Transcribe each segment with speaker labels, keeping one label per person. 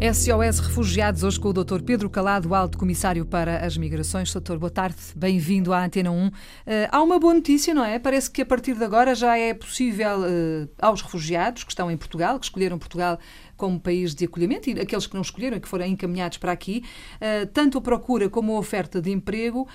Speaker 1: SOS Refugiados, hoje com o Dr. Pedro Calado, Alto Comissário para as Migrações. Doutor, boa tarde, bem-vindo à Antena 1. Uh, eh, há uma boa notícia, não é? Parece que a partir de agora já é possível uh, aos refugiados que estão em Portugal, que escolheram Portugal como país de acolhimento e aqueles que não escolheram e que foram encaminhados para aqui, uh, tanto a procura como a oferta de emprego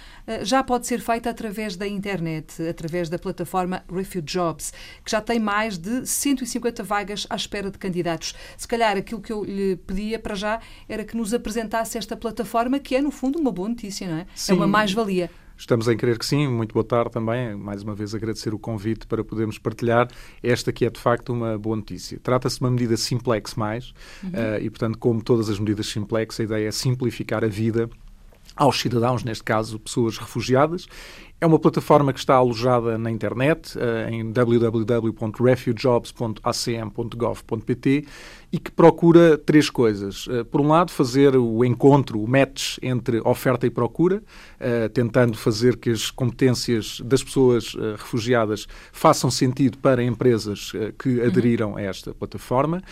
Speaker 1: já pode ser feita através da internet, através da plataforma Refugee Jobs, que já tem mais de 150 vagas à espera de candidatos. Se calhar aquilo que eu lhe pedia para já era que nos apresentasse esta plataforma, que é, no fundo, uma boa notícia, não é?
Speaker 2: Sim.
Speaker 1: É uma mais-valia.
Speaker 2: Estamos em querer que sim. Muito boa tarde também. Mais uma vez agradecer o convite para podermos partilhar esta que é de facto uma boa notícia. Trata-se de uma medida simplex mais uhum. uh, e, portanto, como todas as medidas simplex, a ideia é simplificar a vida aos cidadãos, neste caso pessoas refugiadas, é uma plataforma que está alojada na internet, uh, em www.refugejobs.acm.gov.pt e que procura três coisas. Uh, por um lado, fazer o encontro, o match entre oferta e procura, uh, tentando fazer que as competências das pessoas refugiadas façam sentido para empresas que aderiram a esta plataforma.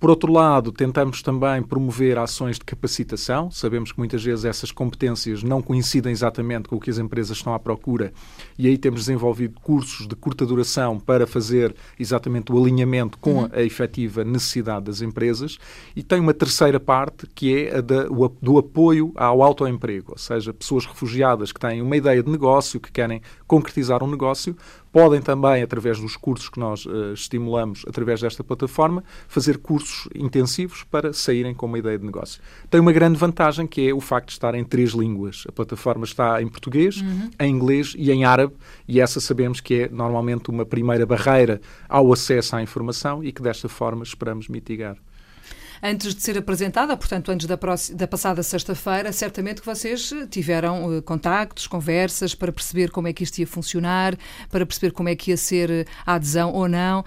Speaker 2: Por outro lado, tentamos também promover ações de capacitação. Sabemos que muitas vezes essas competências não coincidem exatamente com o que as empresas estão à procura e aí temos desenvolvido cursos de curta duração para fazer exatamente o alinhamento com uhum. a efetiva necessidade das empresas. E tem uma terceira parte que é a da, o, do apoio ao autoemprego, ou seja, pessoas refugiadas que têm uma ideia de negócio, que querem concretizar um negócio, podem também, através dos cursos que nós uh, estimulamos através desta plataforma, fazer cursos intensivos para saírem com uma ideia de negócio. Tem uma grande vantagem que é o facto de estar em três línguas. A plataforma está em português, uhum. em inglês e em árabe, e essa sabemos que é normalmente uma primeira barreira ao acesso à informação e que desta forma esperamos mitigar
Speaker 1: antes de ser apresentada, portanto, antes da, próxima, da passada sexta-feira, certamente que vocês eh, tiveram uh, contactos, conversas para perceber como é que isto ia funcionar, para perceber como é que ia ser eh, a adesão ou não. Uh,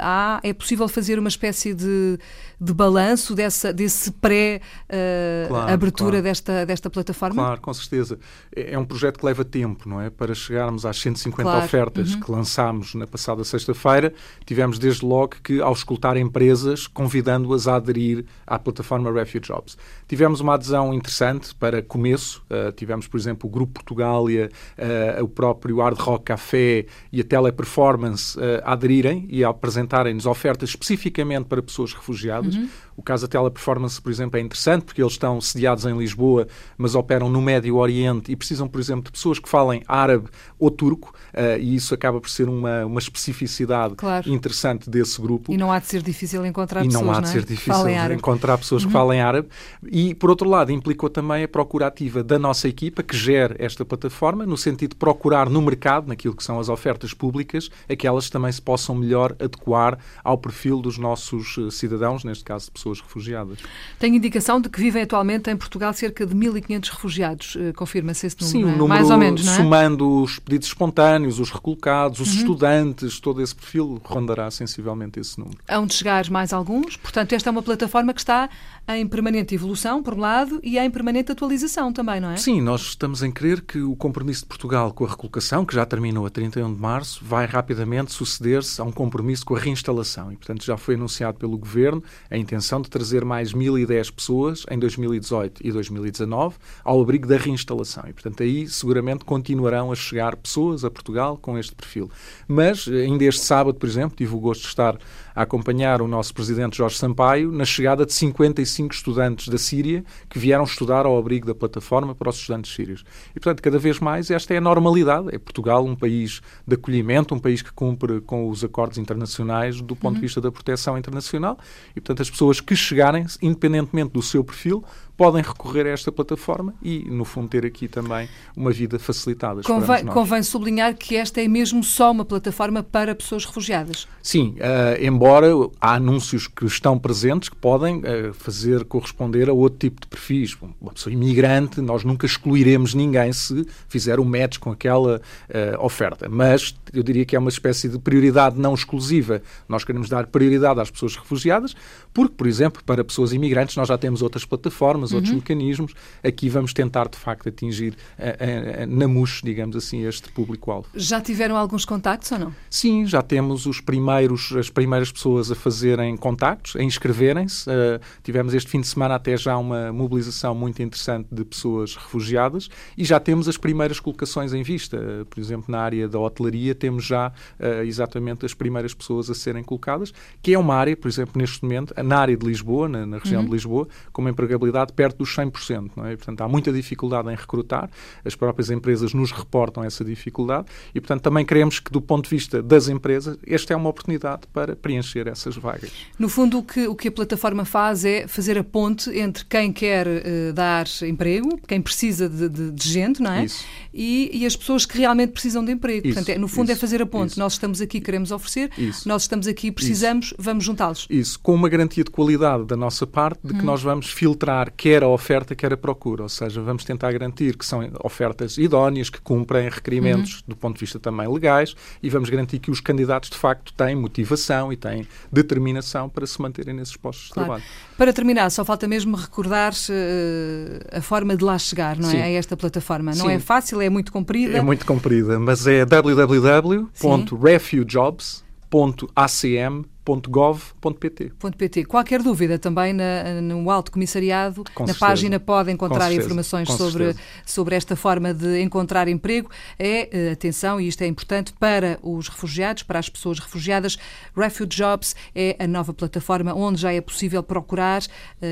Speaker 1: há, é possível fazer uma espécie de, de balanço dessa, desse pré-abertura uh, claro, desta, desta plataforma?
Speaker 2: Claro, com certeza. É, é um projeto que leva tempo, não é? Para chegarmos às 150 claro. ofertas uhum. que lançámos na passada sexta-feira, tivemos desde logo que, ao escutar empresas, convidando-as a aderir aderir à plataforma Refuge Jobs. Tivemos uma adesão interessante para começo, uh, tivemos, por exemplo, o Grupo Portugália, uh, o próprio Hard Rock Café e a Teleperformance uh, a aderirem e a apresentarem-nos ofertas especificamente para pessoas refugiadas. Uhum. O caso da Teleperformance, por exemplo, é interessante porque eles estão sediados em Lisboa, mas operam no Médio Oriente e precisam, por exemplo, de pessoas que falem árabe ou turco, e isso acaba por ser uma, uma especificidade claro. interessante desse grupo.
Speaker 1: E não há de ser difícil encontrar
Speaker 2: e
Speaker 1: pessoas,
Speaker 2: não há de ser difícil encontrar pessoas uhum. que falem árabe. E, por outro lado, implicou também a procura ativa da nossa equipa, que gera esta plataforma, no sentido de procurar no mercado, naquilo que são as ofertas públicas, aquelas que também se possam melhor adequar ao perfil dos nossos eh, cidadãos, neste caso de pessoas refugiadas.
Speaker 1: Tenho indicação de que vivem atualmente em Portugal cerca de 1.500 refugiados. Eh, confirma-se esse número,
Speaker 2: Sim,
Speaker 1: é?
Speaker 2: número,
Speaker 1: mais ou menos, não é?
Speaker 2: somando os pedidos espontâneos, os recolocados, os uhum. estudantes, todo esse perfil rondará sensivelmente esse número.
Speaker 1: Hão de chegar mais alguns. Portanto, esta é uma plataforma que está em permanente evolução, por um lado, e em permanente atualização também, não é?
Speaker 2: Sim, nós estamos em crer que o compromisso de Portugal com a recolocação, que já terminou a 31 de março, vai rapidamente suceder-se a um compromisso com a reinstalação. E, portanto, já foi anunciado pelo Governo a intenção de trazer mais 1.010 pessoas em 2018 e 2019 ao abrigo da reinstalação. E, portanto, aí seguramente continuarão a chegar pessoas a Portugal com este perfil. Mas, ainda este sábado, por exemplo, tive o gosto de estar a acompanhar o nosso presidente Jorge Sampaio na chegada de 55 estudantes da Síria que vieram estudar ao abrigo da plataforma para os estudantes sírios. E, portanto, cada vez mais esta é a normalidade. É Portugal um país de acolhimento, um país que cumpre com os acordos internacionais do ponto uhum. de vista da proteção internacional. E, portanto, as pessoas que chegarem, independentemente do seu perfil, podem recorrer a esta plataforma e, no fundo, ter aqui também uma vida facilitada.
Speaker 1: Convém, convém sublinhar que esta é mesmo só uma plataforma para pessoas refugiadas.
Speaker 2: Sim, uh, embora há anúncios que estão presentes que podem uh, fazer corresponder a outro tipo de perfis. Uma pessoa imigrante, nós nunca excluiremos ninguém se fizer o um match com aquela uh, oferta. Mas eu diria que é uma espécie de prioridade não exclusiva. Nós queremos dar prioridade às pessoas refugiadas, porque, por exemplo, para pessoas imigrantes nós já temos outras plataformas plataformas, uhum. outros mecanismos. Aqui vamos tentar, de facto, atingir a, a, a, na MUX, digamos assim, este público-alvo.
Speaker 1: Já tiveram alguns contactos ou não?
Speaker 2: Sim, já temos os primeiros, as primeiras pessoas a fazerem contactos, a inscreverem-se. Uh, tivemos este fim de semana até já uma mobilização muito interessante de pessoas refugiadas e já temos as primeiras colocações em vista. Uh, por exemplo, na área da hotelaria temos já uh, exatamente as primeiras pessoas a serem colocadas, que é uma área, por exemplo, neste momento, na área de Lisboa, na, na região uhum. de Lisboa, com uma empregabilidade perto dos 100%. Não é? portanto, há muita dificuldade em recrutar, as próprias empresas nos reportam essa dificuldade e, portanto, também queremos que, do ponto de vista das empresas, esta é uma oportunidade para preencher essas vagas.
Speaker 1: No fundo, o que, o que a plataforma faz é fazer a ponte entre quem quer uh, dar emprego, quem precisa de, de, de gente, não é? Isso. E, e, as pessoas que realmente precisam de emprego. Isso, Portanto, é, no fundo, é isso, é fazer a ponte. Nós estamos aqui, queremos oferecer, nós estamos aqui, precisamos, vamos juntá-los.
Speaker 2: Isso, com uma garantia de qualidade da nossa parte, de que hum. nós vamos filtrar quer a oferta, quer a procura. Ou seja, vamos tentar garantir que são ofertas idóneas, que cumprem requerimentos hum. do ponto de vista também legais e vamos garantir que os candidatos, de facto, têm motivação e têm determinação para se manterem nesses postos claro. de trabalho.
Speaker 1: Para terminar, só falta mesmo recordar uh, a forma de lá chegar, não é? A esta plataforma. Não Sim. é fácil, é muito comprida.
Speaker 2: É muito comprida, mas é www.refugejobs.acm .gov.pt.
Speaker 1: .pt. Qualquer dúvida também na, no Alto Comissariado, Com na certeza. página pode encontrar informações sobre, sobre esta forma de encontrar emprego. É, eh, atenção, e isto é importante, para os refugiados, para as pessoas refugiadas, Refuge Jobs é a nova plataforma onde já é possível procurar uh,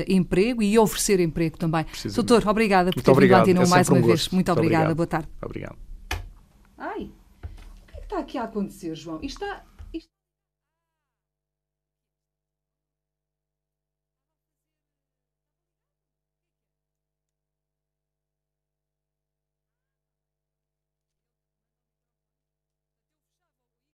Speaker 1: emprego e oferecer emprego também. Doutor, obrigada por Muito ter obrigado. vindo à é mais uma um vez. Muito, Muito obrigada. Obrigado. Boa tarde.
Speaker 2: Obrigado.
Speaker 1: Ai, o que é que está aqui a acontecer, João? Isto está